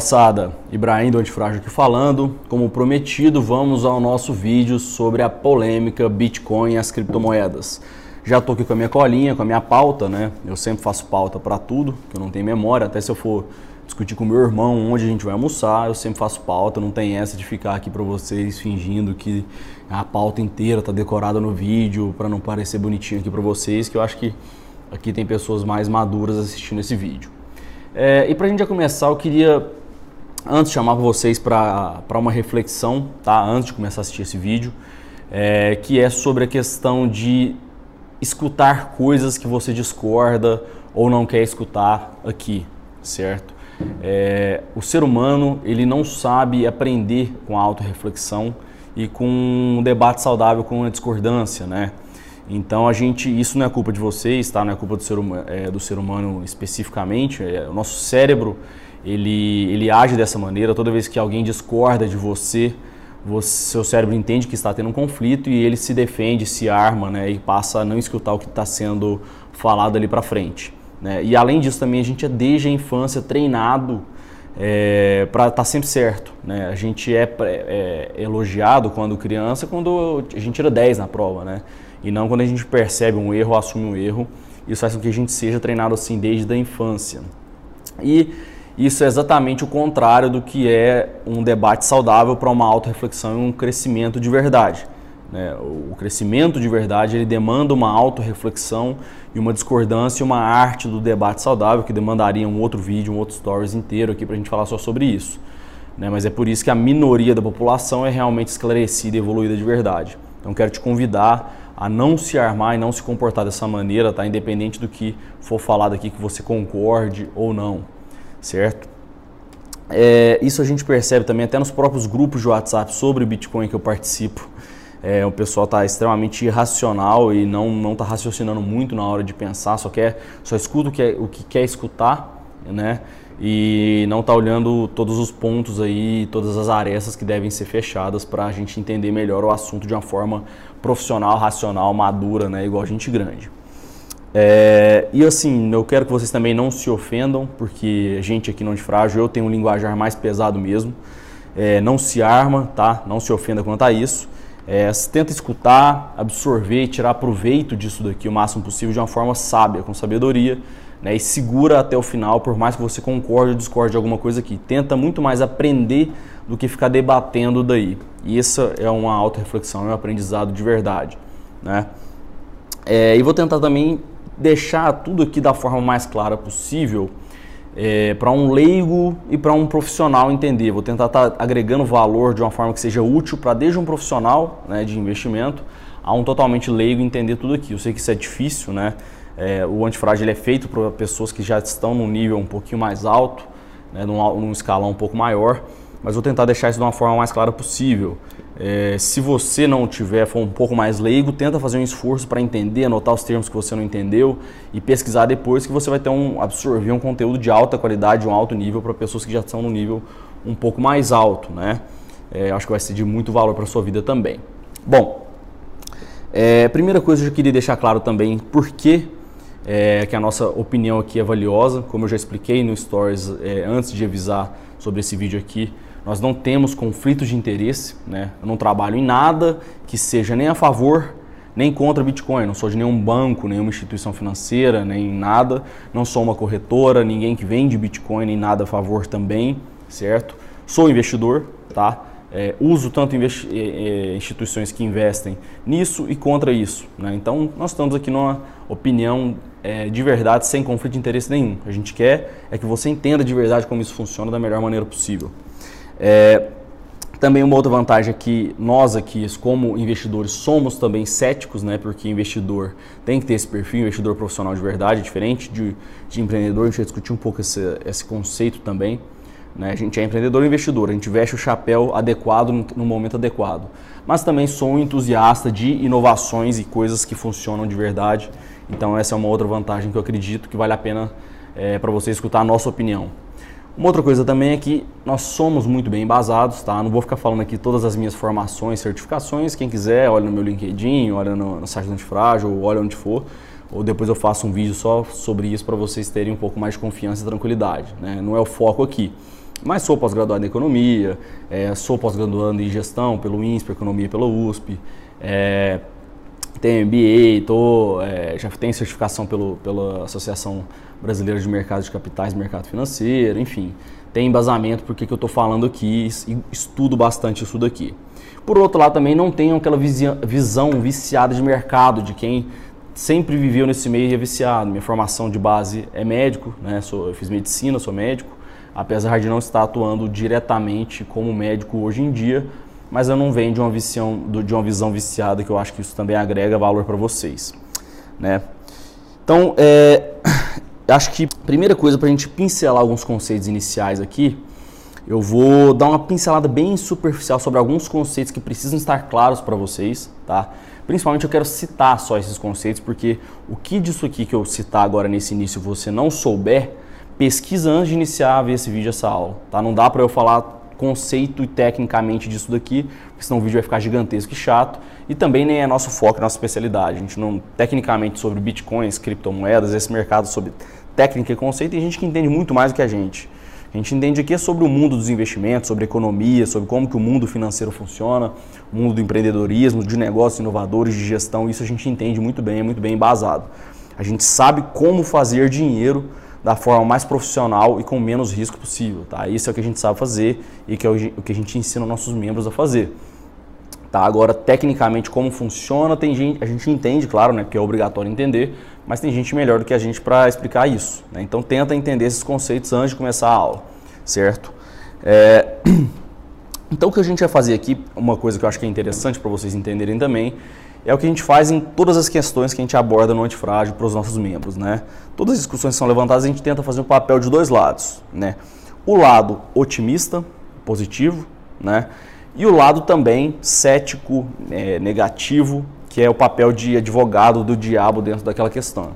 moçada, Ibrahim do Antifrágil aqui falando. Como prometido, vamos ao nosso vídeo sobre a polêmica Bitcoin e as criptomoedas. Já estou aqui com a minha colinha, com a minha pauta, né? Eu sempre faço pauta para tudo, que eu não tenho memória, até se eu for discutir com meu irmão onde a gente vai almoçar, eu sempre faço pauta, não tem essa de ficar aqui para vocês fingindo que a pauta inteira tá decorada no vídeo para não parecer bonitinho aqui para vocês, que eu acho que aqui tem pessoas mais maduras assistindo esse vídeo. É, e para a gente já começar, eu queria antes chamar vocês para uma reflexão, tá? Antes de começar a assistir esse vídeo, é, que é sobre a questão de escutar coisas que você discorda ou não quer escutar aqui, certo? É, o ser humano ele não sabe aprender com a autorreflexão e com um debate saudável com a discordância, né? Então a gente, isso não é culpa de vocês, tá? Não é culpa do ser, humano, é, do ser humano especificamente. É, o nosso cérebro ele, ele age dessa maneira. Toda vez que alguém discorda de você, você, seu cérebro entende que está tendo um conflito e ele se defende, se arma, né? E passa a não escutar o que está sendo falado ali para frente. Né? E além disso também a gente é desde a infância treinado é, para estar tá sempre certo. Né? A gente é, é, elogiado quando criança quando a gente tira 10 na prova, né? E não quando a gente percebe um erro, assume um erro. Isso faz com que a gente seja treinado assim desde a infância. E isso é exatamente o contrário do que é um debate saudável para uma auto-reflexão e um crescimento de verdade. Né? O crescimento de verdade ele demanda uma auto-reflexão e uma discordância e uma arte do debate saudável que demandaria um outro vídeo, um outro stories inteiro aqui para a gente falar só sobre isso. Né? Mas é por isso que a minoria da população é realmente esclarecida e evoluída de verdade. Então quero te convidar a não se armar e não se comportar dessa maneira, tá? Independente do que for falado aqui, que você concorde ou não, certo? É, isso a gente percebe também até nos próprios grupos de WhatsApp sobre Bitcoin que eu participo. É, o pessoal está extremamente irracional e não não está raciocinando muito na hora de pensar, só quer só escuta o que, é, o que quer escutar, né? E não está olhando todos os pontos aí, todas as arestas que devem ser fechadas para a gente entender melhor o assunto de uma forma profissional, racional, madura, né? Igual gente grande. É, e assim, eu quero que vocês também não se ofendam, porque a gente aqui não de frágil, eu tenho um linguajar mais pesado mesmo. É, não se arma, tá? Não se ofenda quanto a isso. É, tenta escutar, absorver tirar proveito disso daqui o máximo possível de uma forma sábia, com sabedoria, né? E segura até o final, por mais que você concorde ou discorde de alguma coisa aqui. Tenta muito mais aprender do que ficar debatendo daí. E isso é uma auto-reflexão, é um aprendizado de verdade. Né? É, e vou tentar também deixar tudo aqui da forma mais clara possível é, para um leigo e para um profissional entender. Vou tentar estar tá agregando valor de uma forma que seja útil para desde um profissional né, de investimento a um totalmente leigo entender tudo aqui. Eu sei que isso é difícil, né? É, o antifrágil é feito para pessoas que já estão num nível um pouquinho mais alto, né, num, num escalão um pouco maior mas vou tentar deixar isso de uma forma mais clara possível. É, se você não tiver, for um pouco mais leigo, tenta fazer um esforço para entender, anotar os termos que você não entendeu e pesquisar depois que você vai ter um absorver um conteúdo de alta qualidade, de um alto nível para pessoas que já estão no nível um pouco mais alto, né? É, acho que vai ser de muito valor para sua vida também. Bom, é, primeira coisa que eu queria deixar claro também, por que, é, que a nossa opinião aqui é valiosa, como eu já expliquei no Stories é, antes de avisar sobre esse vídeo aqui, nós não temos conflitos de interesse, né? Eu não trabalho em nada que seja nem a favor nem contra Bitcoin. Não sou de nenhum banco, nenhuma instituição financeira, nem nada. Não sou uma corretora, ninguém que vende Bitcoin, nem nada a favor também, certo? Sou investidor, tá? É, uso tanto é, é, instituições que investem nisso e contra isso. Né? Então, nós estamos aqui numa opinião é, de verdade, sem conflito de interesse nenhum. A gente quer é que você entenda de verdade como isso funciona da melhor maneira possível. É, também uma outra vantagem é que nós aqui, como investidores, somos também céticos, né? Porque investidor tem que ter esse perfil, investidor profissional de verdade, diferente de, de empreendedor. A gente vai discutir um pouco esse, esse conceito também. Né? A gente é empreendedor e investidor, a gente veste o chapéu adequado no, no momento adequado. Mas também sou um entusiasta de inovações e coisas que funcionam de verdade. Então essa é uma outra vantagem que eu acredito que vale a pena é, para você escutar a nossa opinião. Uma outra coisa também é que nós somos muito bem embasados, tá? Não vou ficar falando aqui todas as minhas formações, certificações. Quem quiser, olha no meu LinkedIn, olha no, no site do Antifrágil, olha onde for. Ou depois eu faço um vídeo só sobre isso para vocês terem um pouco mais de confiança e tranquilidade. Né? Não é o foco aqui. Mas sou pós-graduado em economia, é, sou pós-graduando em gestão pelo INSPE, economia pela USP, é, tenho MBA, tô, é, já tenho certificação pelo, pela Associação Brasileira de Mercados de Capitais e Mercado Financeiro, enfim, tem embasamento porque que eu estou falando aqui estudo bastante isso daqui. Por outro lado, também não tenho aquela visão viciada de mercado, de quem sempre viveu nesse meio e é viciado. Minha formação de base é médico, né? sou, eu fiz medicina, sou médico, apesar de não estar atuando diretamente como médico hoje em dia, mas eu não venho de uma, visão, de uma visão viciada, que eu acho que isso também agrega valor para vocês. Né? Então, é, acho que primeira coisa para a gente pincelar alguns conceitos iniciais aqui, eu vou dar uma pincelada bem superficial sobre alguns conceitos que precisam estar claros para vocês, tá? Principalmente eu quero citar só esses conceitos, porque o que disso aqui que eu citar agora nesse início você não souber, pesquisa antes de iniciar a ver esse vídeo, essa aula, tá? Não dá para eu falar conceito e tecnicamente disso daqui, porque senão o vídeo vai ficar gigantesco e chato. E também nem é nosso foco, é nossa especialidade. A gente não, tecnicamente, sobre bitcoins, criptomoedas, esse mercado sobre técnica e conceito, tem gente que entende muito mais do que a gente. A gente entende aqui sobre o mundo dos investimentos, sobre economia, sobre como que o mundo financeiro funciona, o mundo do empreendedorismo, de negócios inovadores, de gestão, isso a gente entende muito bem, é muito bem embasado. A gente sabe como fazer dinheiro da forma mais profissional e com menos risco possível. Tá? Isso é o que a gente sabe fazer e que é o que a gente ensina nossos membros a fazer. Tá? Agora, tecnicamente, como funciona, tem gente, a gente entende, claro, né, porque é obrigatório entender, mas tem gente melhor do que a gente para explicar isso. Né? Então, tenta entender esses conceitos antes de começar a aula, certo? É... Então, o que a gente vai fazer aqui, uma coisa que eu acho que é interessante para vocês entenderem também, é o que a gente faz em todas as questões que a gente aborda no antifrágil para os nossos membros. Né? Todas as discussões que são levantadas, a gente tenta fazer um papel de dois lados. Né? O lado otimista, positivo, né? e o lado também cético, é, negativo, que é o papel de advogado do diabo dentro daquela questão.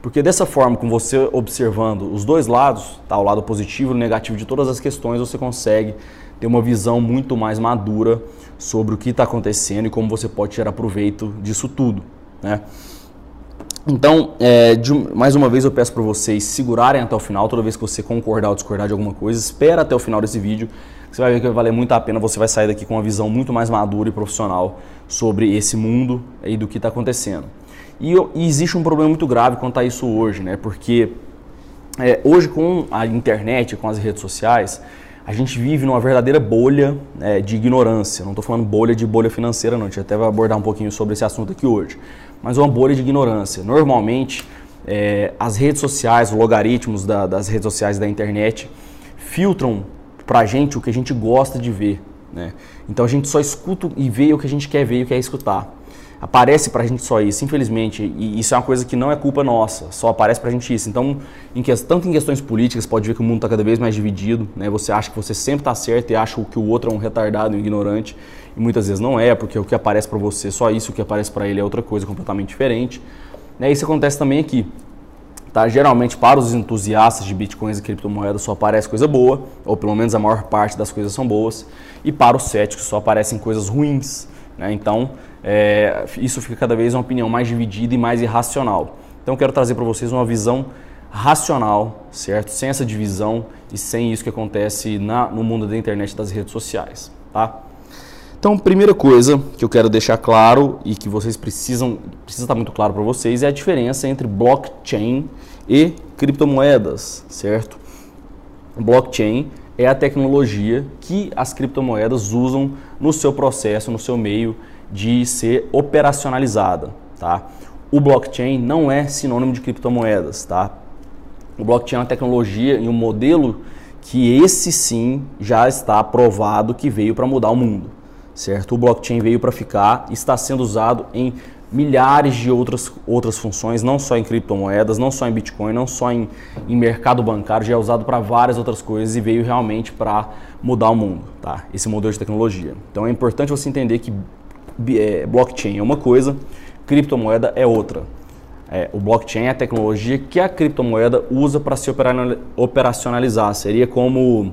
Porque dessa forma, com você observando os dois lados, tá, o lado positivo e o negativo de todas as questões, você consegue ter uma visão muito mais madura sobre o que está acontecendo e como você pode tirar proveito disso tudo. Né? Então, é, de, mais uma vez eu peço para vocês segurarem até o final, toda vez que você concordar ou discordar de alguma coisa, espera até o final desse vídeo, você vai ver que vai valer muito a pena, você vai sair daqui com uma visão muito mais madura e profissional sobre esse mundo e do que está acontecendo. E, e, existe um problema muito grave quanto a isso hoje, né? porque é, hoje com a internet, com as redes sociais, a gente vive numa verdadeira bolha é, de ignorância. Não estou falando bolha de bolha financeira, não. A gente até vai abordar um pouquinho sobre esse assunto aqui hoje. Mas uma bolha de ignorância. Normalmente, é, as redes sociais, os logaritmos da, das redes sociais da internet filtram para a gente o que a gente gosta de ver. Né? Então a gente só escuta e vê o que a gente quer ver e quer escutar aparece para a gente só isso, infelizmente, e isso é uma coisa que não é culpa nossa, só aparece para a gente isso. Então, em que, tanto em questões políticas, pode ver que o mundo está cada vez mais dividido, né? você acha que você sempre está certo e acha que o outro é um retardado, um ignorante, e muitas vezes não é, porque o que aparece para você é só isso, o que aparece para ele é outra coisa completamente diferente. Né? Isso acontece também aqui. Tá? Geralmente, para os entusiastas de bitcoins e criptomoedas, só aparece coisa boa, ou pelo menos a maior parte das coisas são boas, e para os céticos só aparecem coisas ruins. Né? Então, é, isso fica cada vez uma opinião mais dividida e mais irracional. Então, eu quero trazer para vocês uma visão racional, certo? Sem essa divisão e sem isso que acontece na, no mundo da internet e das redes sociais, tá? Então, primeira coisa que eu quero deixar claro e que vocês precisam, precisa estar muito claro para vocês é a diferença entre blockchain e criptomoedas, certo? Blockchain é a tecnologia que as criptomoedas usam no seu processo, no seu meio de ser operacionalizada, tá? O blockchain não é sinônimo de criptomoedas, tá? O blockchain é uma tecnologia e um modelo que esse sim já está provado que veio para mudar o mundo, certo? O blockchain veio para ficar está sendo usado em milhares de outras, outras funções, não só em criptomoedas, não só em Bitcoin, não só em, em mercado bancário, já é usado para várias outras coisas e veio realmente para mudar o mundo, tá? Esse modelo de tecnologia. Então é importante você entender que é, blockchain é uma coisa, criptomoeda é outra. É, o blockchain é a tecnologia que a criptomoeda usa para se operacionalizar. Seria como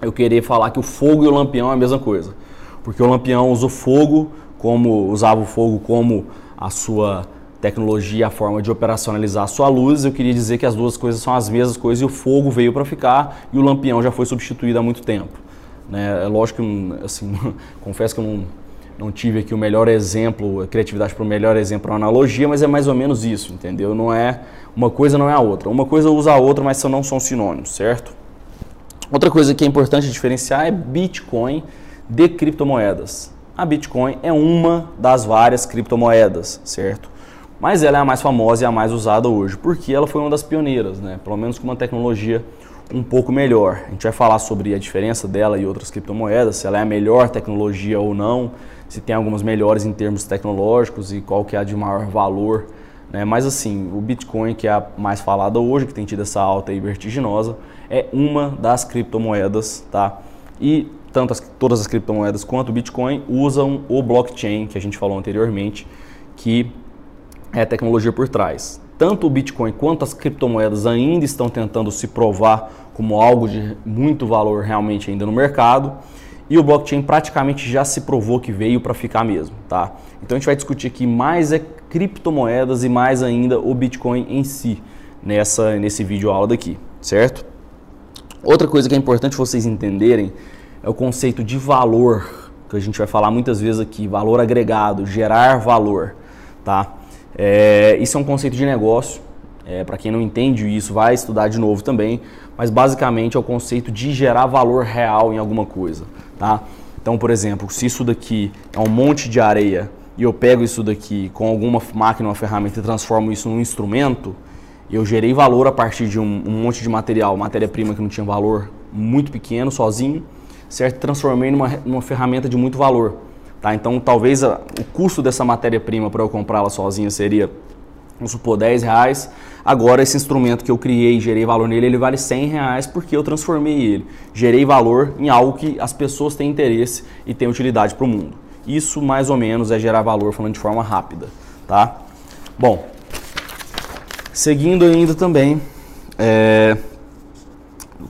eu querer falar que o fogo e o lampião é a mesma coisa. Porque o lampião usa o fogo como usava o fogo como a sua tecnologia, a forma de operacionalizar a sua luz, eu queria dizer que as duas coisas são as mesmas coisas e o fogo veio para ficar e o lampião já foi substituído há muito tempo. Né? É lógico que, assim, confesso que eu não, não tive aqui o melhor exemplo, a criatividade para o melhor exemplo, uma analogia, mas é mais ou menos isso, entendeu? Não é uma coisa não é a outra. Uma coisa usa a outra, mas não são sinônimos, certo? Outra coisa que é importante diferenciar é Bitcoin de criptomoedas. A Bitcoin é uma das várias criptomoedas, certo? Mas ela é a mais famosa e a mais usada hoje, porque ela foi uma das pioneiras, né? Pelo menos com uma tecnologia um pouco melhor. A gente vai falar sobre a diferença dela e outras criptomoedas, se ela é a melhor tecnologia ou não, se tem algumas melhores em termos tecnológicos e qual que é a de maior valor. Né? Mas assim, o Bitcoin, que é a mais falada hoje, que tem tido essa alta e vertiginosa, é uma das criptomoedas, tá? E tanto as, todas as criptomoedas quanto o Bitcoin usam o blockchain, que a gente falou anteriormente, que é a tecnologia por trás. Tanto o Bitcoin quanto as criptomoedas ainda estão tentando se provar como algo de muito valor realmente ainda no mercado. E o blockchain praticamente já se provou que veio para ficar mesmo, tá? Então a gente vai discutir aqui mais é criptomoedas e mais ainda o Bitcoin em si nessa nesse vídeo aula daqui, certo? Outra coisa que é importante vocês entenderem é o conceito de valor, que a gente vai falar muitas vezes aqui, valor agregado, gerar valor, tá? É, isso é um conceito de negócio. É, Para quem não entende isso, vai estudar de novo também. Mas basicamente é o conceito de gerar valor real em alguma coisa. Tá? Então, por exemplo, se isso daqui é um monte de areia e eu pego isso daqui com alguma máquina, uma ferramenta e transformo isso num instrumento, eu gerei valor a partir de um, um monte de material, matéria-prima que não tinha valor muito pequeno, sozinho, certo? Transformei numa, numa ferramenta de muito valor. Tá? Então, talvez a, o custo dessa matéria-prima para eu comprá-la sozinha seria, vamos supor, 10 reais. Agora, esse instrumento que eu criei e gerei valor nele, ele vale 100 reais porque eu transformei ele. Gerei valor em algo que as pessoas têm interesse e têm utilidade para o mundo. Isso, mais ou menos, é gerar valor falando de forma rápida. Tá? Bom, seguindo ainda também, é,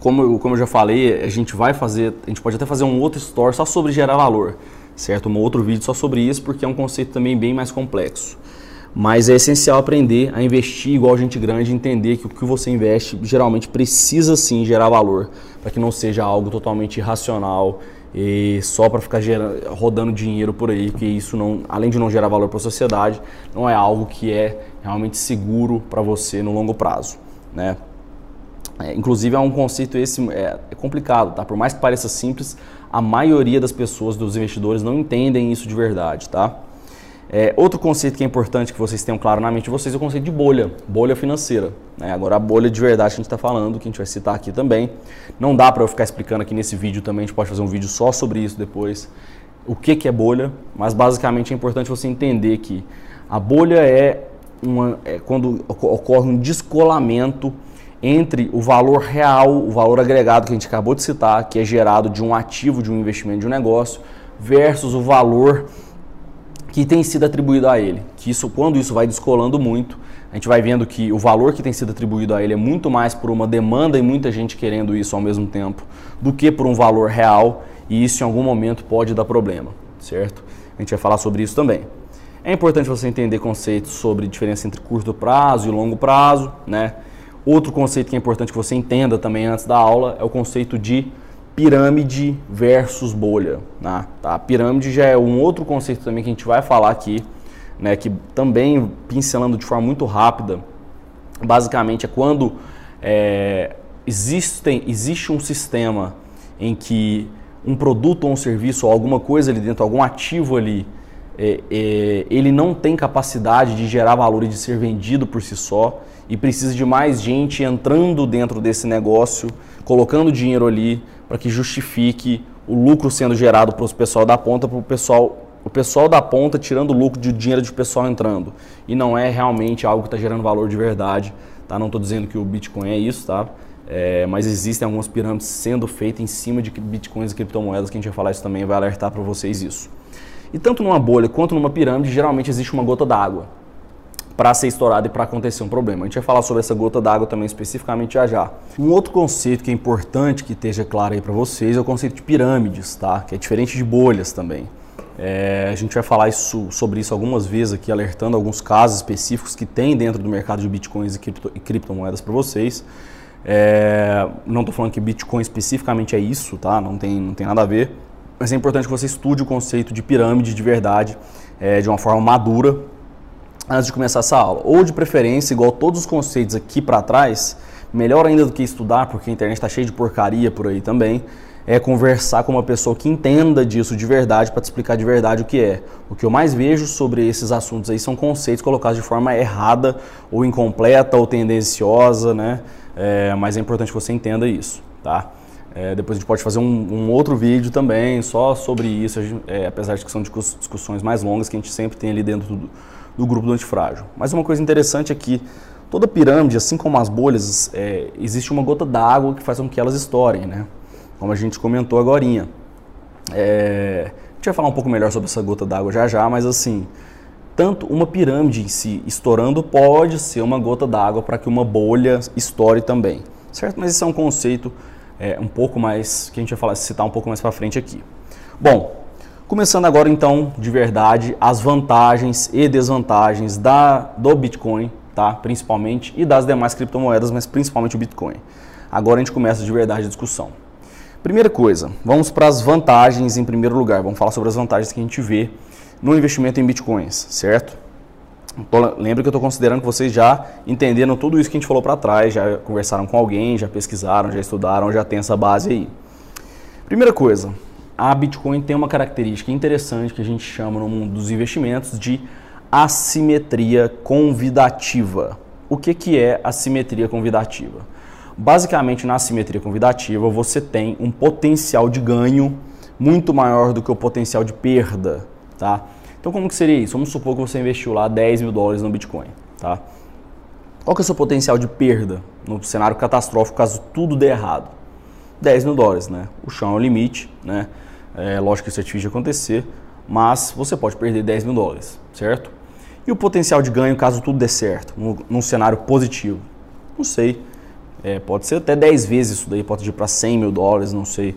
como, como eu já falei, a gente vai fazer, a gente pode até fazer um outro store só sobre gerar valor certo? Um outro vídeo só sobre isso, porque é um conceito também bem mais complexo. Mas é essencial aprender a investir igual gente grande, entender que o que você investe geralmente precisa sim gerar valor, para que não seja algo totalmente irracional e só para ficar rodando dinheiro por aí, porque isso não, além de não gerar valor para a sociedade, não é algo que é realmente seguro para você no longo prazo, né? É, inclusive é um conceito esse é, é complicado, tá? Por mais que pareça simples, a maioria das pessoas, dos investidores, não entendem isso de verdade, tá? É, outro conceito que é importante que vocês tenham claro na mente de vocês é o conceito de bolha, bolha financeira. Né? Agora, a bolha de verdade que a gente está falando, que a gente vai citar aqui também. Não dá para eu ficar explicando aqui nesse vídeo também, a gente pode fazer um vídeo só sobre isso depois. O que, que é bolha, mas basicamente é importante você entender que a bolha é, uma, é quando ocorre um descolamento entre o valor real, o valor agregado que a gente acabou de citar, que é gerado de um ativo, de um investimento de um negócio, versus o valor que tem sido atribuído a ele. Que isso, quando isso vai descolando muito, a gente vai vendo que o valor que tem sido atribuído a ele é muito mais por uma demanda e muita gente querendo isso ao mesmo tempo, do que por um valor real, e isso em algum momento pode dar problema, certo? A gente vai falar sobre isso também. É importante você entender conceitos sobre diferença entre curto prazo e longo prazo, né? Outro conceito que é importante que você entenda também antes da aula é o conceito de pirâmide versus bolha. Né? Tá? Pirâmide já é um outro conceito também que a gente vai falar aqui, né? que também pincelando de forma muito rápida, basicamente é quando é, existem, existe um sistema em que um produto ou um serviço ou alguma coisa ali dentro, algum ativo ali, é, é, ele não tem capacidade de gerar valor e de ser vendido por si só e precisa de mais gente entrando dentro desse negócio, colocando dinheiro ali para que justifique o lucro sendo gerado para o pessoal da ponta, para o pessoal, o pessoal da ponta tirando lucro de dinheiro de pessoal entrando. E não é realmente algo que está gerando valor de verdade. Tá? Não estou dizendo que o Bitcoin é isso, tá? É, mas existem algumas pirâmides sendo feitas em cima de bitcoins e criptomoedas, que a gente vai falar isso também, vai alertar para vocês isso. E tanto numa bolha quanto numa pirâmide, geralmente existe uma gota d'água. Para ser estourado e para acontecer um problema. A gente vai falar sobre essa gota d'água também especificamente já já. Um outro conceito que é importante que esteja claro aí para vocês é o conceito de pirâmides, tá? Que é diferente de bolhas também. É, a gente vai falar isso, sobre isso algumas vezes aqui, alertando alguns casos específicos que tem dentro do mercado de bitcoins e, cripto, e criptomoedas para vocês. É, não estou falando que Bitcoin especificamente é isso, tá? Não tem, não tem nada a ver. Mas é importante que você estude o conceito de pirâmide de verdade, é, de uma forma madura, antes de começar essa aula. Ou de preferência, igual todos os conceitos aqui para trás, melhor ainda do que estudar, porque a internet está cheia de porcaria por aí também, é conversar com uma pessoa que entenda disso de verdade para te explicar de verdade o que é. O que eu mais vejo sobre esses assuntos aí são conceitos colocados de forma errada, ou incompleta, ou tendenciosa, né? É, mas é importante que você entenda isso, tá? É, depois a gente pode fazer um, um, outro vídeo também só sobre isso, é, apesar de que são discussões mais longas que a gente sempre tem ali dentro do, do grupo do antifrágil. Mas uma coisa interessante é que toda pirâmide, assim como as bolhas, é, existe uma gota d'água que faz com que elas estourem, né? Como a gente comentou agora. É, a gente vai falar um pouco melhor sobre essa gota d'água já já, mas assim, tanto uma pirâmide em si estourando pode ser uma gota d'água para que uma bolha estoure também, certo? Mas isso é um conceito é, um pouco mais que a gente vai falar, citar um pouco mais para frente aqui. Bom, começando agora então de verdade as vantagens e desvantagens da do Bitcoin, tá? Principalmente e das demais criptomoedas, mas principalmente o Bitcoin. Agora a gente começa de verdade a discussão. Primeira coisa, vamos para as vantagens em primeiro lugar. Vamos falar sobre as vantagens que a gente vê no investimento em bitcoins, certo? Lembra que eu estou considerando que vocês já entenderam tudo isso que a gente falou para trás, já conversaram com alguém, já pesquisaram, já estudaram, já tem essa base aí. Primeira coisa, a Bitcoin tem uma característica interessante que a gente chama no mundo dos investimentos de assimetria convidativa. O que, que é assimetria convidativa? Basicamente, na assimetria convidativa, você tem um potencial de ganho muito maior do que o potencial de perda, tá? Então como que seria isso? Vamos supor que você investiu lá 10 mil dólares no Bitcoin, tá? Qual que é o seu potencial de perda no cenário catastrófico caso tudo dê errado? 10 mil dólares, né? O chão é o limite, né? É lógico que isso é difícil de acontecer, mas você pode perder 10 mil dólares, certo? E o potencial de ganho caso tudo dê certo, num, cenário positivo? Não sei. É, pode ser até 10 vezes isso daí, pode ir para 100 mil dólares, não sei.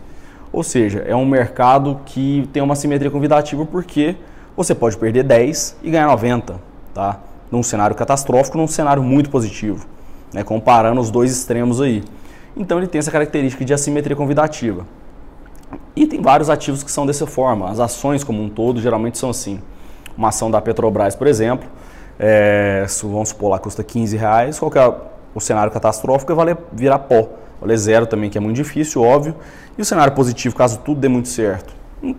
Ou seja, é um mercado que tem uma simetria convidativa porque você pode perder 10 e ganhar 90, tá? Num cenário catastrófico, num cenário muito positivo, né? comparando os dois extremos aí. Então ele tem essa característica de assimetria convidativa. E tem vários ativos que são dessa forma. As ações como um todo geralmente são assim. Uma ação da Petrobras, por exemplo, é, vamos supor lá, custa 15 reais, qual é o cenário catastrófico? Vai virar pó. Valer zero também, que é muito difícil, óbvio. E o cenário positivo, caso tudo dê muito certo,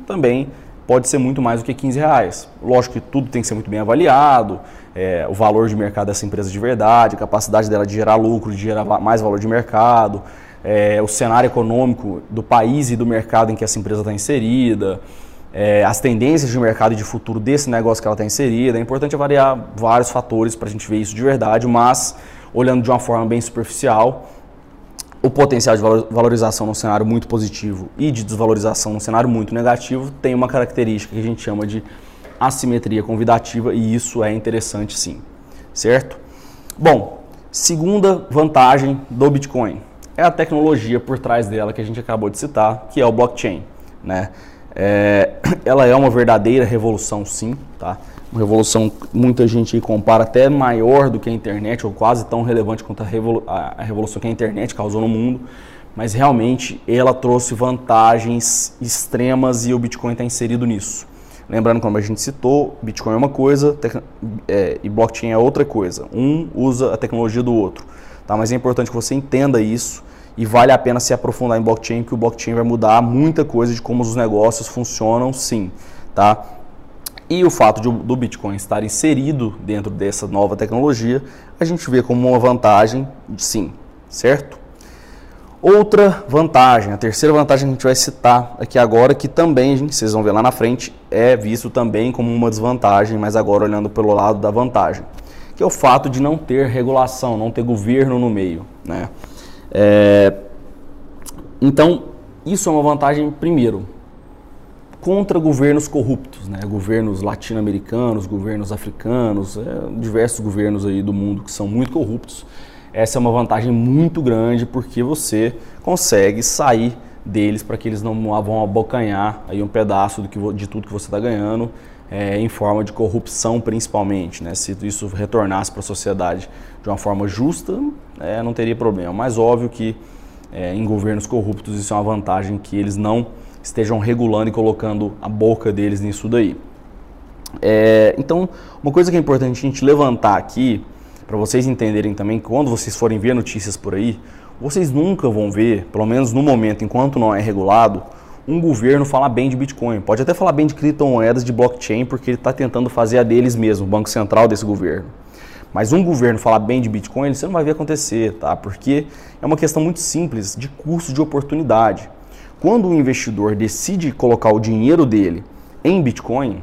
também pode ser muito mais do que 15 reais. Lógico que tudo tem que ser muito bem avaliado, é, o valor de mercado dessa empresa de verdade, a capacidade dela de gerar lucro, de gerar mais valor de mercado, é, o cenário econômico do país e do mercado em que essa empresa está inserida, é, as tendências de mercado e de futuro desse negócio que ela está inserida. É importante avaliar vários fatores para a gente ver isso de verdade, mas olhando de uma forma bem superficial, o potencial de valorização num cenário muito positivo e de desvalorização num cenário muito negativo tem uma característica que a gente chama de assimetria convidativa e isso é interessante sim, certo? Bom, segunda vantagem do Bitcoin é a tecnologia por trás dela que a gente acabou de citar, que é o blockchain, né? É, ela é uma verdadeira revolução sim, tá? uma revolução muita gente compara até maior do que a internet, ou quase tão relevante quanto a, revolu a revolução que a internet causou no mundo, mas realmente ela trouxe vantagens extremas e o Bitcoin está inserido nisso. Lembrando, como a gente citou, Bitcoin é uma coisa é, e blockchain é outra coisa. Um usa a tecnologia do outro. Tá? Mas é importante que você entenda isso e vale a pena se aprofundar em blockchain, que o blockchain vai mudar muita coisa de como os negócios funcionam, sim. Tá? E o fato de, do Bitcoin estar inserido dentro dessa nova tecnologia, a gente vê como uma vantagem, sim, certo? Outra vantagem, a terceira vantagem que a gente vai citar aqui agora, que também, gente, vocês vão ver lá na frente, é visto também como uma desvantagem, mas agora olhando pelo lado da vantagem, que é o fato de não ter regulação, não ter governo no meio. Né? É... Então, isso é uma vantagem, primeiro, contra governos corruptos, né? governos latino-americanos, governos africanos, é, diversos governos aí do mundo que são muito corruptos. Essa é uma vantagem muito grande porque você consegue sair deles para que eles não vão abocanhar aí um pedaço do que, de tudo que você está ganhando é, em forma de corrupção principalmente. Né? Se isso retornasse para a sociedade de uma forma justa, é, não teria problema. Mas óbvio que é, em governos corruptos isso é uma vantagem que eles não estejam regulando e colocando a boca deles nisso daí. É, então, uma coisa que é importante a gente levantar aqui, para vocês entenderem também, quando vocês forem ver notícias por aí, vocês nunca vão ver, pelo menos no momento, enquanto não é regulado, um governo falar bem de Bitcoin. Pode até falar bem de criptomoedas, de blockchain, porque ele está tentando fazer a deles mesmo, o banco central desse governo. Mas um governo falar bem de Bitcoin, você não vai ver acontecer, tá? Porque é uma questão muito simples de custo de oportunidade. Quando o investidor decide colocar o dinheiro dele em Bitcoin,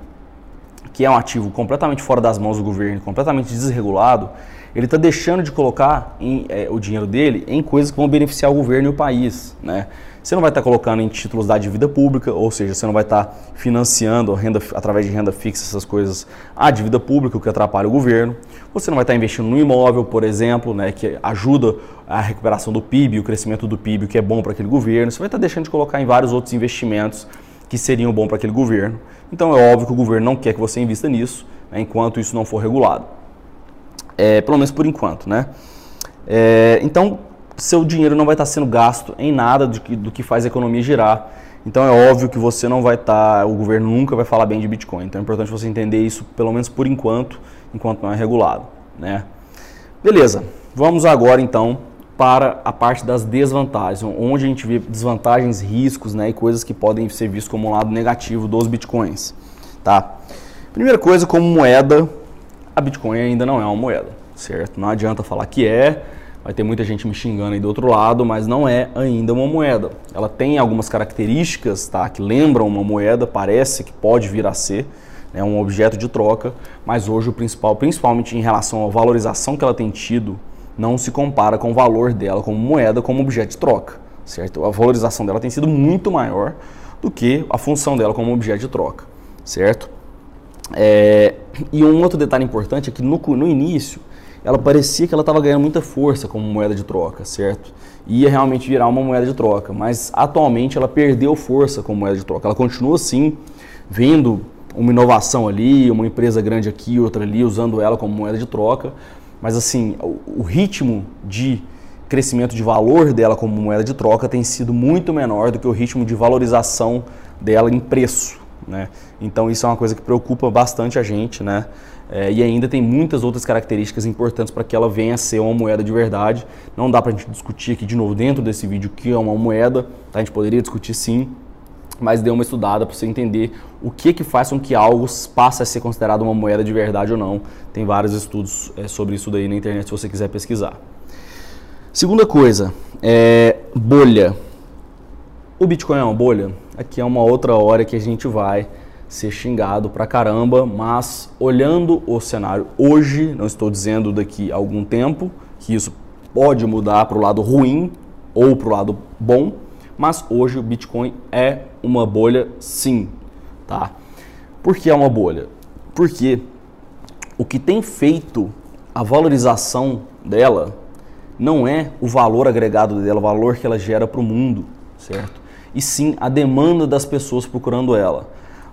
que é um ativo completamente fora das mãos do governo, completamente desregulado, ele está deixando de colocar em, é, o dinheiro dele em coisas que vão beneficiar o governo e o país. Né? Você não vai estar colocando em títulos da dívida pública, ou seja, você não vai estar financiando renda, através de renda fixa essas coisas a dívida pública, o que atrapalha o governo. Você não vai estar investindo no imóvel, por exemplo, né, que ajuda a recuperação do PIB, o crescimento do PIB, o que é bom para aquele governo. Você vai estar deixando de colocar em vários outros investimentos que seriam bom para aquele governo. Então é óbvio que o governo não quer que você invista nisso, né, enquanto isso não for regulado. É, pelo menos por enquanto, né? É, então, seu dinheiro não vai estar sendo gasto em nada do que, do que faz a economia girar. Então é óbvio que você não vai estar, o governo nunca vai falar bem de Bitcoin. Então é importante você entender isso, pelo menos por enquanto, enquanto não é regulado. Né? Beleza, vamos agora então para a parte das desvantagens, onde a gente vê desvantagens, riscos né, e coisas que podem ser vistas como um lado negativo dos bitcoins. Tá? Primeira coisa, como moeda, a Bitcoin ainda não é uma moeda, certo? Não adianta falar que é, vai ter muita gente me xingando aí do outro lado, mas não é ainda uma moeda. Ela tem algumas características tá, que lembram uma moeda, parece que pode vir a ser, é um objeto de troca, mas hoje o principal, principalmente em relação à valorização que ela tem tido, não se compara com o valor dela como moeda, como objeto de troca, certo? A valorização dela tem sido muito maior do que a função dela como objeto de troca, certo? É, e um outro detalhe importante é que no, no início ela parecia que ela estava ganhando muita força como moeda de troca, certo? Ia realmente virar uma moeda de troca, mas atualmente ela perdeu força como moeda de troca. Ela continua assim, vendo uma inovação ali, uma empresa grande aqui, outra ali, usando ela como moeda de troca, mas assim, o ritmo de crescimento de valor dela como moeda de troca tem sido muito menor do que o ritmo de valorização dela em preço. Né? Então isso é uma coisa que preocupa bastante a gente, né? É, e ainda tem muitas outras características importantes para que ela venha a ser uma moeda de verdade. Não dá para a gente discutir aqui de novo dentro desse vídeo o que é uma moeda, tá? a gente poderia discutir sim, mas dê uma estudada para você entender o que que faz com que algo passe a ser considerado uma moeda de verdade ou não. Tem vários estudos é, sobre isso daí na internet se você quiser pesquisar. Segunda coisa, é bolha. O Bitcoin é uma bolha? Aqui é uma outra hora que a gente vai ser xingado pra caramba, mas olhando o cenário hoje, não estou dizendo daqui a algum tempo, que isso pode mudar para o lado ruim ou para o lado bom, mas hoje o Bitcoin é uma bolha sim, tá? Por que é uma bolha? Porque o que tem feito a valorização dela não é o valor agregado dela, o valor que ela gera para o mundo, certo? E sim a demanda das pessoas procurando ela.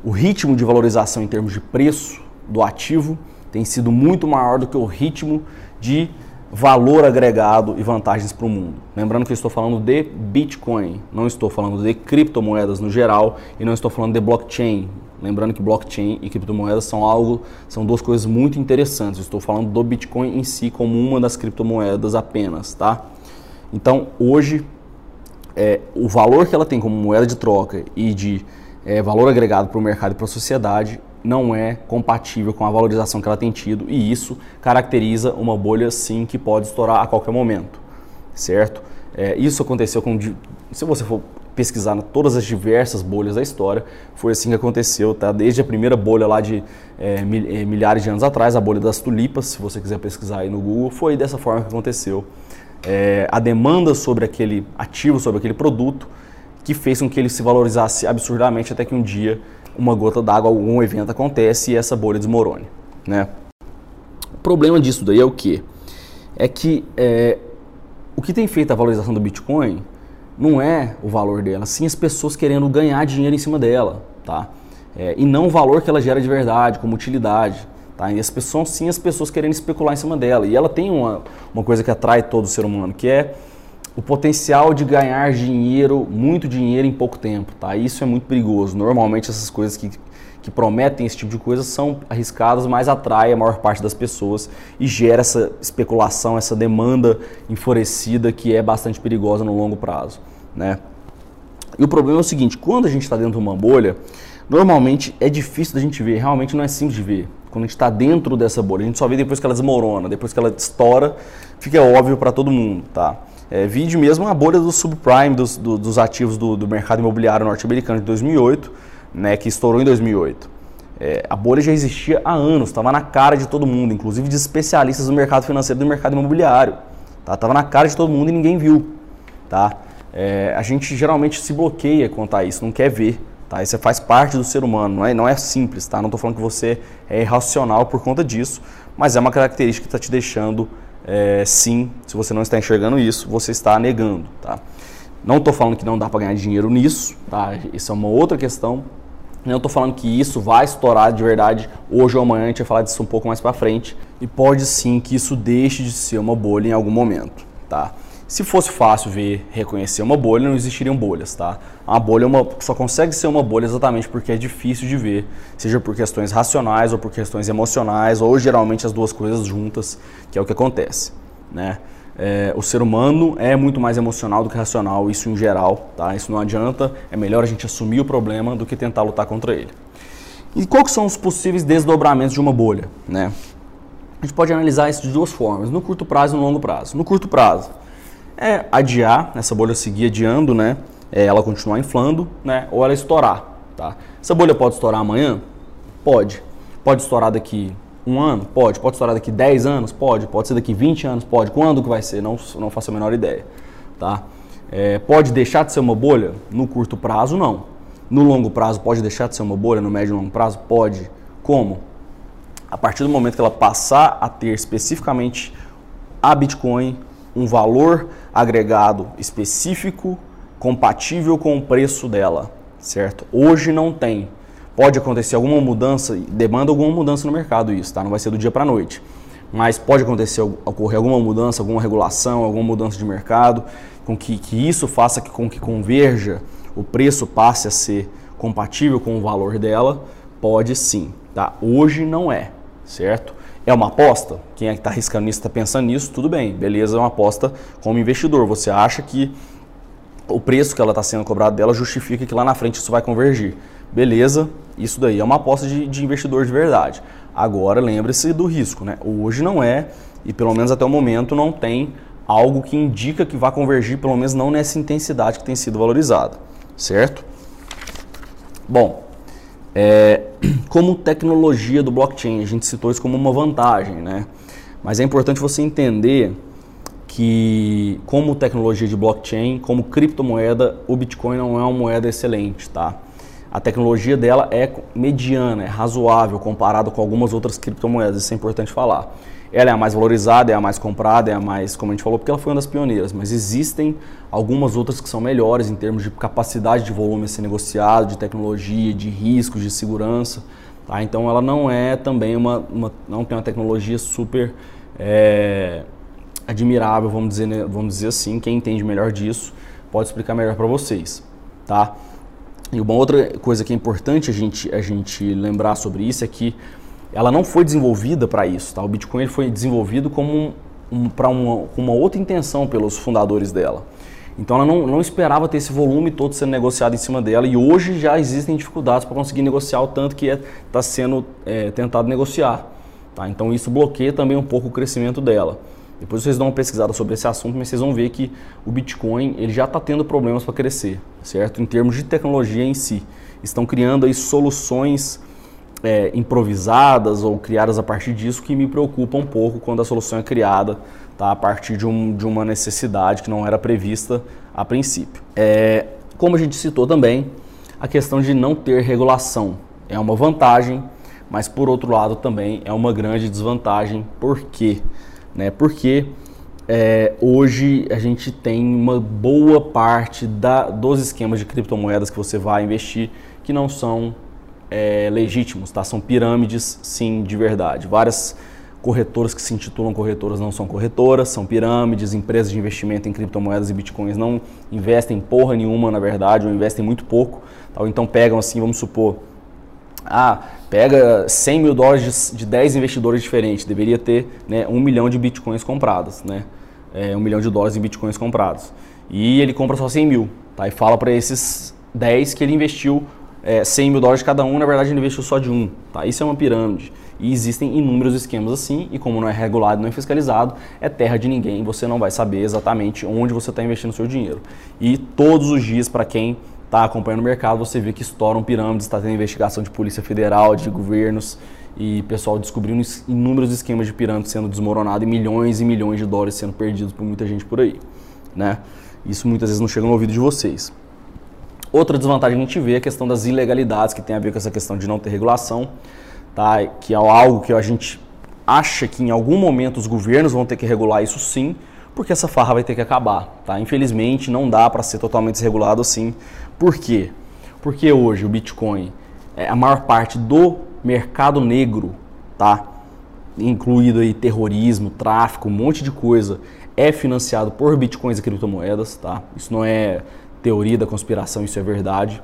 O ritmo de valorização em termos de preço do ativo tem sido muito maior do que o ritmo de valor agregado e vantagens para o mundo. Lembrando que eu estou falando de Bitcoin, não estou falando de criptomoedas no geral e não estou falando de blockchain. Lembrando que blockchain e criptomoedas são algo, são duas coisas muito interessantes. Estou falando do Bitcoin em si como uma das criptomoedas apenas, tá? Então, hoje, é, o valor que ela tem como moeda de troca e de é, valor agregado para o mercado e para a sociedade não é compatível com a valorização que ela tem tido e isso caracteriza uma bolha sim que pode estourar a qualquer momento, certo? É, isso aconteceu com, se você for pesquisar todas as diversas bolhas da história, foi assim que aconteceu, tá? Desde a primeira bolha lá de é, é, milhares de anos atrás, a bolha das tulipas, se você quiser pesquisar aí no Google, foi dessa forma que aconteceu. É, a demanda sobre aquele ativo, sobre aquele produto, que fez com que ele se valorizasse absurdamente até que um dia uma gota d'água, algum evento acontece e essa bolha desmorone. Né? O problema disso daí é o que? É que é, o que tem feito a valorização do Bitcoin não é o valor dela, sim as pessoas querendo ganhar dinheiro em cima dela, tá? É, e não o valor que ela gera de verdade, como utilidade. Tá? E as pessoas, sim, as pessoas querendo especular em cima dela. E ela tem uma, uma coisa que atrai todo ser humano, que é o potencial de ganhar dinheiro, muito dinheiro em pouco tempo, tá? Isso é muito perigoso. Normalmente essas coisas que, que prometem esse tipo de coisa são arriscadas, mas atrai a maior parte das pessoas e gera essa especulação, essa demanda enfurecida que é bastante perigosa no longo prazo, né? E o problema é o seguinte, quando a gente está dentro de uma bolha, normalmente é difícil da gente ver, realmente não é simples de ver. Quando a gente está dentro dessa bolha, a gente só vê depois que ela desmorona, depois que ela estoura, fica óbvio para todo mundo, tá? É, mesmo a bolha do subprime dos, do, dos ativos do, do, mercado imobiliário norte-americano de 2008, né, que estourou em 2008. É, a bolha já existia há anos, estava na cara de todo mundo, inclusive de especialistas do mercado financeiro e do mercado imobiliário. Estava tá? na cara de todo mundo e ninguém viu. Tá? É, a gente geralmente se bloqueia quanto a isso, não quer ver. Tá? Isso faz parte do ser humano, não é, não é simples. Tá? Não estou falando que você é irracional por conta disso, mas é uma característica que está te deixando é, sim, se você não está enxergando isso, você está negando, tá? Não estou falando que não dá para ganhar dinheiro nisso, tá? Isso é uma outra questão. Não estou falando que isso vai estourar de verdade hoje ou amanhã, a gente vai falar disso um pouco mais para frente. E pode sim que isso deixe de ser uma bolha em algum momento, tá? Se fosse fácil ver, reconhecer uma bolha, não existiriam bolhas, tá? Uma bolha é uma, só consegue ser uma bolha exatamente porque é difícil de ver, seja por questões racionais ou por questões emocionais, ou geralmente as duas coisas juntas, que é o que acontece, né? É, o ser humano é muito mais emocional do que racional, isso em geral, tá? Isso não adianta, é melhor a gente assumir o problema do que tentar lutar contra ele. E quais são os possíveis desdobramentos de uma bolha, né? A gente pode analisar isso de duas formas, no curto prazo e no longo prazo. No curto prazo, é adiar, essa bolha seguir adiando, né? É, ela continuar inflando, né? Ou ela estourar, tá? Essa bolha pode estourar amanhã? Pode. Pode estourar daqui um ano? Pode. Pode estourar daqui 10 anos? Pode. Pode ser daqui 20 anos? Pode. Quando que vai ser? Não, não faço a menor ideia, tá? É, pode deixar de ser uma bolha? No curto prazo, não. No longo prazo, pode deixar de ser uma bolha? No médio e longo prazo? Pode. Como? A partir do momento que ela passar a ter especificamente a Bitcoin um valor agregado específico compatível com o preço dela, certo? Hoje não tem. Pode acontecer alguma mudança, demanda alguma mudança no mercado isso, tá? Não vai ser do dia para noite. Mas pode acontecer, ocorrer alguma mudança, alguma regulação, alguma mudança de mercado, com que, que isso faça que, com que converja, o preço passe a ser compatível com o valor dela, pode sim, tá? Hoje não é, certo? É uma aposta? Quem é que está arriscando nisso, está pensando nisso, tudo bem, beleza, é uma aposta como investidor. Você acha que o preço que ela está sendo cobrado dela justifica que lá na frente isso vai convergir. Beleza, isso daí é uma aposta de, de investidor de verdade. Agora lembre-se do risco, né? Hoje não é, e pelo menos até o momento não tem algo que indica que vai convergir, pelo menos não nessa intensidade que tem sido valorizada, certo? Bom, é, como tecnologia do blockchain, a gente citou isso como uma vantagem, né? Mas é importante você entender que como tecnologia de blockchain, como criptomoeda, o Bitcoin não é uma moeda excelente, tá? A tecnologia dela é mediana, é razoável comparado com algumas outras criptomoedas, isso é importante falar. Ela é a mais valorizada, é a mais comprada, é a mais, como a gente falou, porque ela foi uma das pioneiras, mas existem algumas outras que são melhores em termos de capacidade de volume a ser negociado, de tecnologia, de riscos, de segurança. Tá? Então ela não é também uma, uma não tem uma tecnologia super é, admirável, vamos dizer, né? vamos dizer assim. Quem entende melhor disso pode explicar melhor para vocês, tá? E uma outra coisa que é importante a gente, a gente lembrar sobre isso é que ela não foi desenvolvida para isso. Tá? O Bitcoin ele foi desenvolvido como um, um, para uma, uma outra intenção pelos fundadores dela. Então ela não, não esperava ter esse volume todo sendo negociado em cima dela e hoje já existem dificuldades para conseguir negociar o tanto que está é, tá sendo é, tentado negociar. Tá? Então isso bloqueia também um pouco o crescimento dela. Depois vocês dão uma pesquisada sobre esse assunto, mas vocês vão ver que o Bitcoin ele já está tendo problemas para crescer, certo? Em termos de tecnologia em si. Estão criando aí soluções é, improvisadas ou criadas a partir disso que me preocupa um pouco quando a solução é criada tá, a partir de, um, de uma necessidade que não era prevista a princípio. É, Como a gente citou também, a questão de não ter regulação é uma vantagem, mas por outro lado também é uma grande desvantagem. Por quê? Né? Porque é, hoje a gente tem uma boa parte da, dos esquemas de criptomoedas que você vai investir que não são é, legítimos, tá? São pirâmides, sim, de verdade. Várias corretoras que se intitulam corretoras não são corretoras, são pirâmides, empresas de investimento em criptomoedas e bitcoins não investem porra nenhuma, na verdade, ou investem muito pouco. Tá? Então pegam assim, vamos supor, ah, pega 100 mil dólares de, de 10 investidores diferentes, deveria ter né, um milhão de bitcoins comprados, né? É, um milhão de dólares em bitcoins comprados. E ele compra só 100 mil, tá? E fala para esses 10 que ele investiu é, 100 mil dólares cada um, na verdade ele investiu só de um, tá? Isso é uma pirâmide. E existem inúmeros esquemas assim, e como não é regulado, não é fiscalizado, é terra de ninguém, você não vai saber exatamente onde você está investindo o seu dinheiro. E todos os dias, para quem está acompanhando o mercado, você vê que estouram pirâmides, está tendo investigação de polícia federal, de governos e pessoal descobrindo inúmeros esquemas de pirâmides sendo desmoronados e milhões e milhões de dólares sendo perdidos por muita gente por aí, né? Isso muitas vezes não chega no ouvido de vocês. Outra desvantagem que a gente vê é a questão das ilegalidades, que tem a ver com essa questão de não ter regulação, tá? que é algo que a gente acha que em algum momento os governos vão ter que regular isso sim, porque essa farra vai ter que acabar. Tá? Infelizmente não dá para ser totalmente desregulado assim. Por quê? Porque hoje o Bitcoin, é a maior parte do mercado negro, tá? incluído aí terrorismo, tráfico, um monte de coisa, é financiado por bitcoins e criptomoedas. Tá? Isso não é teoria da conspiração, isso é verdade.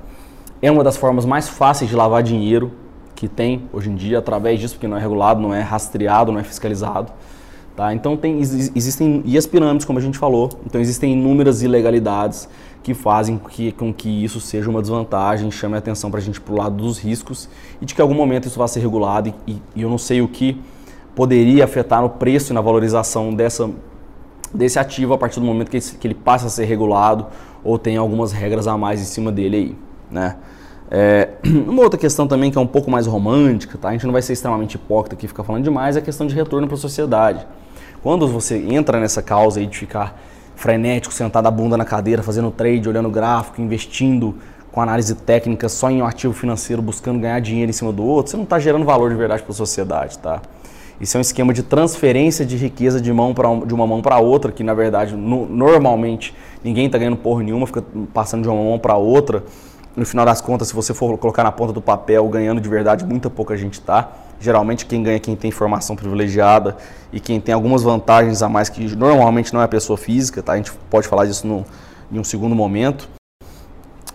É uma das formas mais fáceis de lavar dinheiro que tem hoje em dia, através disso, porque não é regulado, não é rastreado, não é fiscalizado. Tá? Então tem, existem, e as pirâmides, como a gente falou, então existem inúmeras ilegalidades que fazem que, com que isso seja uma desvantagem, chame a atenção para a gente para o lado dos riscos e de que algum momento isso vai ser regulado e, e, eu não sei o que poderia afetar no preço e na valorização dessa, desse ativo a partir do momento que que ele passa a ser regulado ou tem algumas regras a mais em cima dele aí, né? É, uma outra questão também que é um pouco mais romântica, tá? A gente não vai ser extremamente hipócrita aqui ficar falando demais, é a questão de retorno para a sociedade. Quando você entra nessa causa aí de ficar frenético, sentado a bunda na cadeira, fazendo trade, olhando gráfico, investindo com análise técnica só em um ativo financeiro, buscando ganhar dinheiro em cima do outro, você não está gerando valor de verdade para a sociedade, tá? Isso é um esquema de transferência de riqueza de, mão pra, de uma mão para outra, que na verdade no, normalmente ninguém está ganhando porra nenhuma, fica passando de uma mão para outra. No final das contas, se você for colocar na ponta do papel, ganhando de verdade, muita pouca gente está. Geralmente quem ganha é quem tem informação privilegiada e quem tem algumas vantagens a mais que normalmente não é a pessoa física, tá? A gente pode falar disso no, em um segundo momento.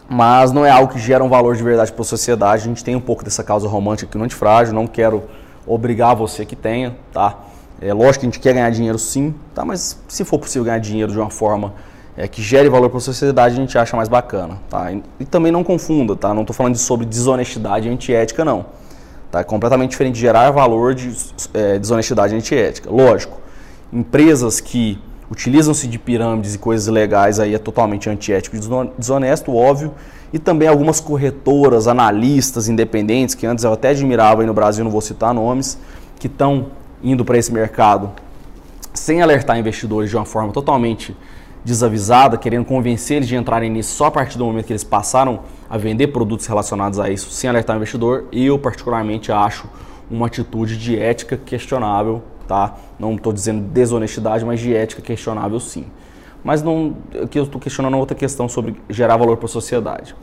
Mas não é algo que gera um valor de verdade para a sociedade. A gente tem um pouco dessa causa romântica aqui no Antifrágil, não quero obrigar você que tenha, tá? É lógico que a gente quer ganhar dinheiro sim, tá? Mas se for possível ganhar dinheiro de uma forma é, que gere valor para a sociedade, a gente acha mais bacana, tá? E, e também não confunda, tá? Não estou falando de sobre desonestidade antiética, não. Tá? É completamente diferente de gerar valor de é, desonestidade antiética. Lógico, empresas que utilizam-se de pirâmides e coisas legais aí é totalmente antiético e desonesto, óbvio. E também algumas corretoras, analistas independentes, que antes eu até admirava aí no Brasil, não vou citar nomes, que estão indo para esse mercado sem alertar investidores de uma forma totalmente desavisada, querendo convencer eles de entrarem nisso só a partir do momento que eles passaram a vender produtos relacionados a isso sem alertar o investidor, eu particularmente acho uma atitude de ética questionável, tá? Não estou dizendo desonestidade, mas de ética questionável sim. Mas não, aqui eu estou questionando outra questão sobre gerar valor para a sociedade.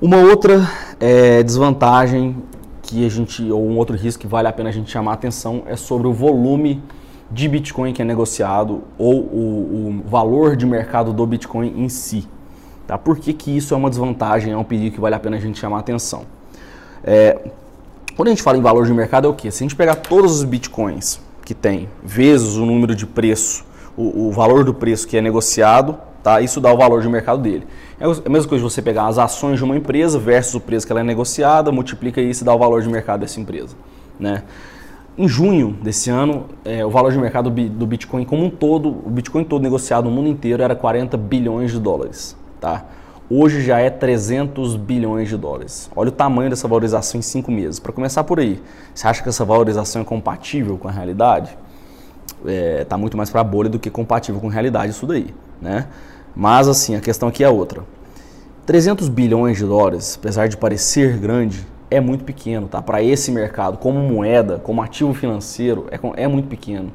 Uma outra é, desvantagem que a gente, ou um outro risco que vale a pena a gente chamar a atenção é sobre o volume de Bitcoin que é negociado ou o, o valor de mercado do Bitcoin em si. Tá? Por que, que isso é uma desvantagem, é um perigo que vale a pena a gente chamar a atenção? É, quando a gente fala em valor de mercado é o que? Se a gente pegar todos os Bitcoins que tem, vezes o número de preço, o, o valor do preço que é negociado, tá? isso dá o valor de mercado dele. É a mesma coisa você pegar as ações de uma empresa versus o preço que ela é negociada, multiplica isso e dá o valor de mercado dessa empresa. Né? Em junho desse ano, é, o valor de mercado do Bitcoin como um todo, o Bitcoin todo negociado no mundo inteiro era 40 bilhões de dólares. Tá? Hoje já é 300 bilhões de dólares. Olha o tamanho dessa valorização em cinco meses. Para começar por aí, você acha que essa valorização é compatível com a realidade? Está é, tá muito mais para a bolha do que compatível com a realidade isso daí. Né? Mas assim, a questão aqui é outra. 300 bilhões de dólares, apesar de parecer grande, é muito pequeno, tá? Para esse mercado, como moeda, como ativo financeiro, é, é muito pequeno.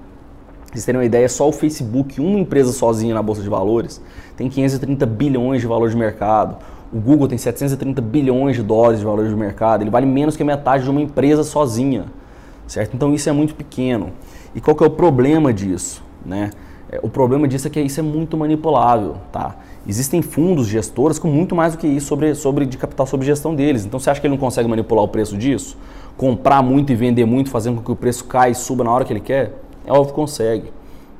Pra vocês terem uma ideia, só o Facebook, uma empresa sozinha na Bolsa de Valores, tem 530 bilhões de valor de mercado. O Google tem 730 bilhões de dólares de valor de mercado. Ele vale menos que a metade de uma empresa sozinha, certo? Então isso é muito pequeno. E qual que é o problema disso, né? É, o problema disso é que isso é muito manipulável, tá? Existem fundos gestores com muito mais do que isso sobre, sobre de capital sobre gestão deles. Então você acha que ele não consegue manipular o preço disso? Comprar muito e vender muito, fazendo com que o preço caia e suba na hora que ele quer? É óbvio que consegue,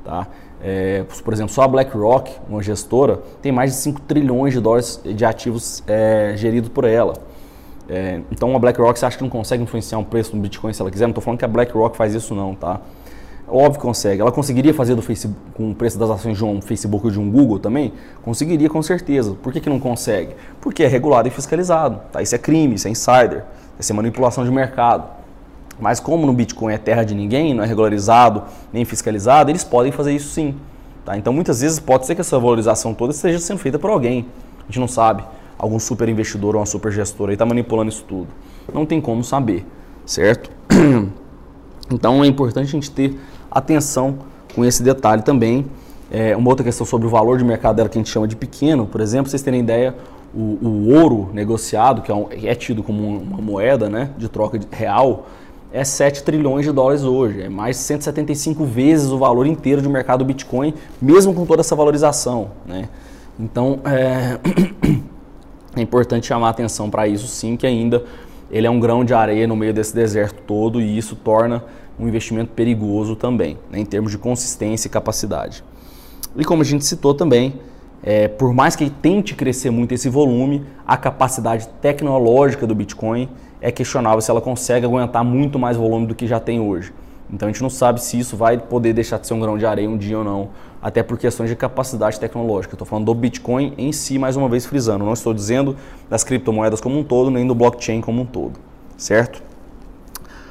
tá? É, por exemplo, só a BlackRock, uma gestora, tem mais de 5 trilhões de dólares de ativos é, geridos por ela. É, então a BlackRock você acha que não consegue influenciar o preço do Bitcoin se ela quiser? Não estou falando que a BlackRock faz isso não, tá? Óbvio que consegue. Ela conseguiria fazer do Facebook, com o preço das ações de um Facebook ou de um Google também? Conseguiria com certeza. Por que, que não consegue? Porque é regulado e fiscalizado. Tá? Isso é crime, isso é insider, isso é manipulação de mercado. Mas como no Bitcoin é terra de ninguém, não é regularizado nem fiscalizado, eles podem fazer isso sim. Tá? Então muitas vezes pode ser que essa valorização toda esteja sendo feita por alguém. A gente não sabe. Algum super investidor ou uma super gestora está manipulando isso tudo. Não tem como saber, certo? Então é importante a gente ter atenção com esse detalhe também. É, uma outra questão sobre o valor de mercado dela que a gente chama de pequeno, por exemplo, vocês terem ideia, o, o ouro negociado, que é, um, é, tido como uma moeda né, de troca de real, é 7 trilhões de dólares hoje, é mais de 175 vezes o valor inteiro de mercado do Bitcoin, mesmo com toda essa valorização. Né? Então é, é importante chamar atenção para isso sim, que ainda ele é um grão de areia no meio desse deserto todo e isso torna um investimento perigoso também, né, em termos de consistência e capacidade. E como a gente citou também, é, por mais que tente crescer muito esse volume, a capacidade tecnológica do Bitcoin é questionável se ela consegue aguentar muito mais volume do que já tem hoje. Então a gente não sabe se isso vai poder deixar de ser um grão de areia um dia ou não, até por questões de capacidade tecnológica. Estou falando do Bitcoin em si, mais uma vez frisando. Não estou dizendo das criptomoedas como um todo, nem do blockchain como um todo, certo?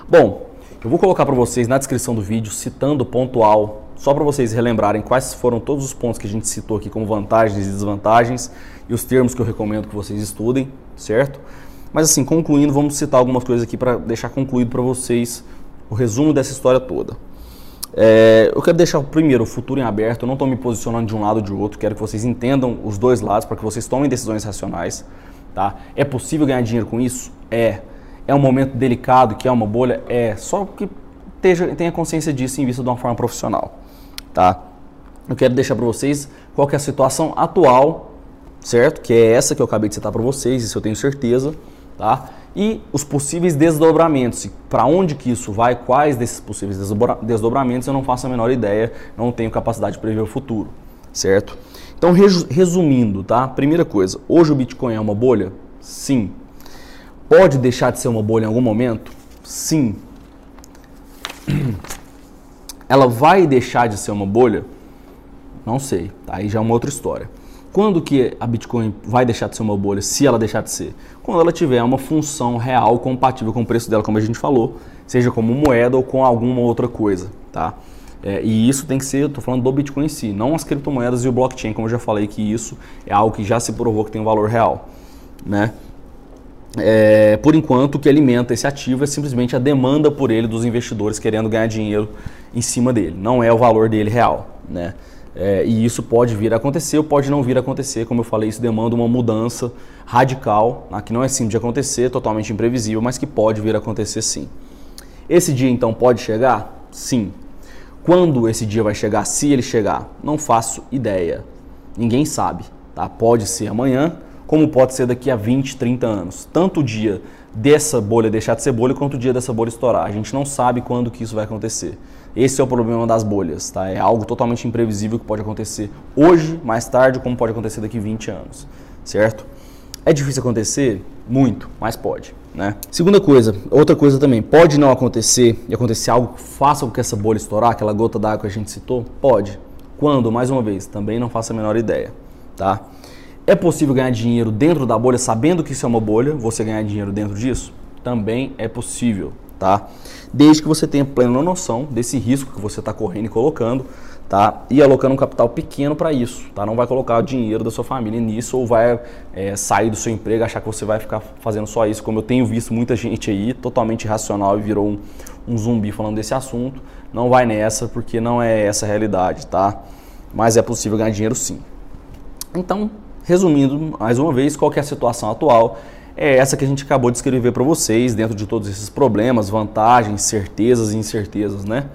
Bom, eu vou colocar para vocês na descrição do vídeo, citando pontual, só para vocês relembrarem quais foram todos os pontos que a gente citou aqui como vantagens e desvantagens e os termos que eu recomendo que vocês estudem, certo? Mas assim, concluindo, vamos citar algumas coisas aqui para deixar concluído para vocês o resumo dessa história toda. É, eu quero deixar primeiro o futuro em aberto, eu não estou me posicionando de um lado ou de outro, quero que vocês entendam os dois lados para que vocês tomem decisões racionais. Tá? É possível ganhar dinheiro com isso? É. É um momento delicado, que é uma bolha? É. Só que tenha consciência disso em vista de uma forma profissional. Tá? Eu quero deixar para vocês qual é a situação atual, certo? Que é essa que eu acabei de citar para vocês, isso eu tenho certeza. Tá? E os possíveis desdobramentos. Para onde que isso vai, quais desses possíveis desdobramentos, eu não faço a menor ideia, não tenho capacidade de prever o futuro, certo? Então, resumindo, tá? Primeira coisa, hoje o Bitcoin é uma bolha? Sim. Pode deixar de ser uma bolha em algum momento? Sim. Ela vai deixar de ser uma bolha? Não sei, tá? aí já é uma outra história. Quando que a Bitcoin vai deixar de ser uma bolha, se ela deixar de ser? Quando ela tiver uma função real compatível com o preço dela, como a gente falou, seja como moeda ou com alguma outra coisa, tá? É, e isso tem que ser, estou falando do Bitcoin em si, não as criptomoedas e o blockchain, como eu já falei que isso é algo que já se provou que tem um valor real, né? É, por enquanto, o que alimenta esse ativo é simplesmente a demanda por ele dos investidores querendo ganhar dinheiro em cima dele, não é o valor dele real, né? É, e isso pode vir a acontecer ou pode não vir a acontecer. Como eu falei, isso demanda uma mudança radical, né, que não é simples de acontecer, totalmente imprevisível, mas que pode vir a acontecer sim. Esse dia então pode chegar? Sim. Quando esse dia vai chegar, se ele chegar? Não faço ideia. Ninguém sabe. Tá? Pode ser amanhã, como pode ser daqui a 20, 30 anos. Tanto o dia dessa bolha deixar de ser bolha quanto o dia dessa bolha estourar. A gente não sabe quando que isso vai acontecer. Esse é o problema das bolhas, tá? É algo totalmente imprevisível que pode acontecer hoje, mais tarde, como pode acontecer daqui 20 anos, certo? É difícil acontecer? Muito, mas pode, né? Segunda coisa, outra coisa também, pode não acontecer e acontecer algo que faça com que essa bolha estourar, aquela gota d'água que a gente citou? Pode. Quando? Mais uma vez, também não faço a menor ideia, tá? É possível ganhar dinheiro dentro da bolha sabendo que isso é uma bolha, você ganhar dinheiro dentro disso? Também é possível, tá? Desde que você tenha plena noção desse risco que você está correndo e colocando, tá? E alocando um capital pequeno para isso, tá? Não vai colocar o dinheiro da sua família nisso ou vai é, sair do seu emprego achar que você vai ficar fazendo só isso, como eu tenho visto muita gente aí totalmente irracional e virou um, um zumbi falando desse assunto. Não vai nessa porque não é essa a realidade, tá? Mas é possível ganhar dinheiro sim. Então, resumindo mais uma vez, qual é a situação atual? É essa que a gente acabou de escrever para vocês, dentro de todos esses problemas, vantagens, certezas e incertezas, né?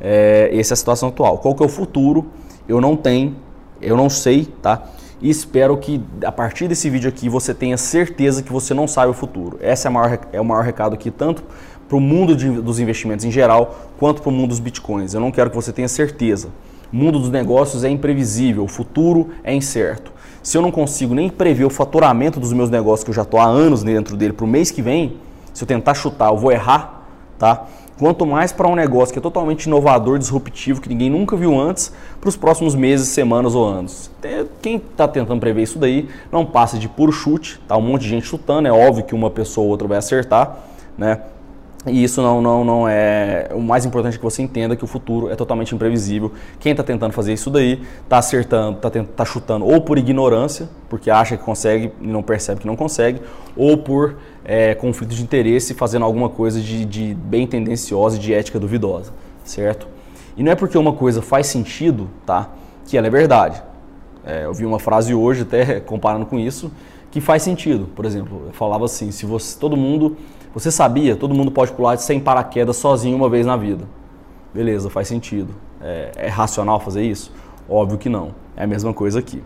É, essa é a situação atual. Qual que é o futuro? Eu não tenho, eu não sei, tá? E espero que a partir desse vídeo aqui você tenha certeza que você não sabe o futuro. Esse é, maior, é o maior recado aqui, tanto para o mundo de, dos investimentos em geral, quanto para o mundo dos bitcoins. Eu não quero que você tenha certeza. O mundo dos negócios é imprevisível, o futuro é incerto. Se eu não consigo nem prever o faturamento dos meus negócios, que eu já estou há anos dentro dele, para o mês que vem, se eu tentar chutar, eu vou errar, tá? Quanto mais para um negócio que é totalmente inovador, disruptivo, que ninguém nunca viu antes, para os próximos meses, semanas ou anos. Quem está tentando prever isso daí não passa de puro chute, tá? Um monte de gente chutando, é óbvio que uma pessoa ou outra vai acertar, né? E isso não, não, não é. O mais importante que você entenda que o futuro é totalmente imprevisível. Quem está tentando fazer isso daí está acertando, está tá chutando ou por ignorância, porque acha que consegue e não percebe que não consegue, ou por é, conflito de interesse, fazendo alguma coisa de, de bem tendenciosa e de ética duvidosa, certo? E não é porque uma coisa faz sentido, tá? Que ela é verdade. É, eu vi uma frase hoje, até comparando com isso, que faz sentido. Por exemplo, eu falava assim: se você, todo mundo você sabia? Todo mundo pode pular sem paraquedas sozinho uma vez na vida. Beleza, faz sentido. É, é racional fazer isso? Óbvio que não. É a mesma coisa aqui,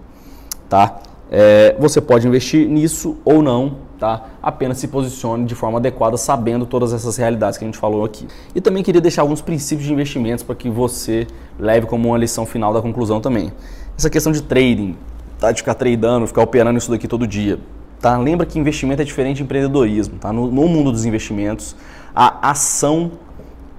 tá? É, você pode investir nisso ou não, tá? Apenas se posicione de forma adequada, sabendo todas essas realidades que a gente falou aqui. E também queria deixar alguns princípios de investimentos para que você leve como uma lição final da conclusão também. Essa questão de trading, tá? De ficar tradando, ficar operando isso daqui todo dia. Tá? Lembra que investimento é diferente de empreendedorismo. Tá? No, no mundo dos investimentos, a ação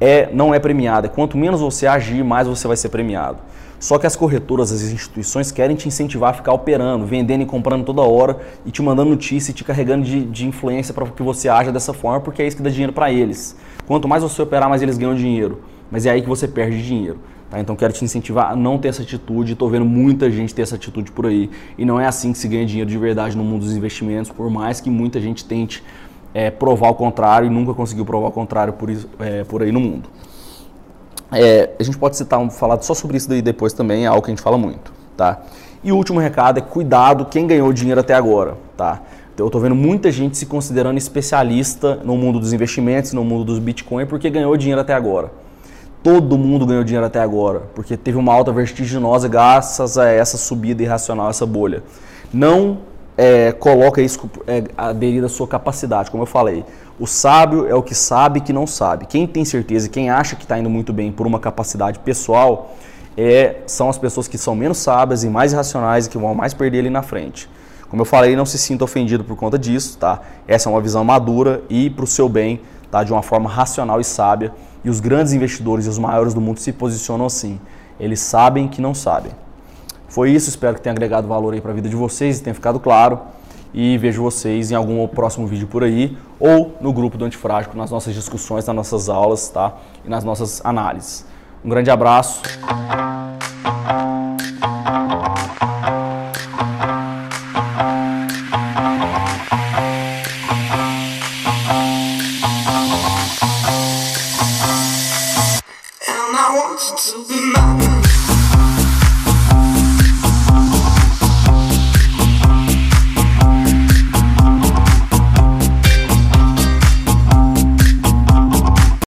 é, não é premiada. Quanto menos você agir, mais você vai ser premiado. Só que as corretoras, as instituições querem te incentivar a ficar operando, vendendo e comprando toda hora e te mandando notícia e te carregando de, de influência para que você haja dessa forma, porque é isso que dá dinheiro para eles. Quanto mais você operar, mais eles ganham dinheiro. Mas é aí que você perde dinheiro. Tá? Então quero te incentivar a não ter essa atitude. Estou vendo muita gente ter essa atitude por aí. E não é assim que se ganha dinheiro de verdade no mundo dos investimentos, por mais que muita gente tente é, provar o contrário e nunca conseguiu provar o contrário por, isso, é, por aí no mundo. É, a gente pode citar, falar só sobre isso daí depois também, é algo que a gente fala muito. Tá? E o último recado é cuidado quem ganhou dinheiro até agora. Tá? Então, eu estou vendo muita gente se considerando especialista no mundo dos investimentos, no mundo dos Bitcoin, porque ganhou dinheiro até agora todo mundo ganhou dinheiro até agora, porque teve uma alta vertiginosa graças a essa subida irracional, essa bolha. Não é, coloca isso é, aderido à sua capacidade, como eu falei. O sábio é o que sabe que não sabe. Quem tem certeza quem acha que está indo muito bem por uma capacidade pessoal é, são as pessoas que são menos sábias e mais irracionais e que vão mais perder ali na frente. Como eu falei, não se sinta ofendido por conta disso, tá? Essa é uma visão madura e para o seu bem, tá? De uma forma racional e sábia. E os grandes investidores e os maiores do mundo se posicionam assim. Eles sabem que não sabem. Foi isso, espero que tenha agregado valor aí para a vida de vocês e tenha ficado claro. E vejo vocês em algum próximo vídeo por aí ou no grupo do Antifrágico, nas nossas discussões, nas nossas aulas tá? e nas nossas análises. Um grande abraço.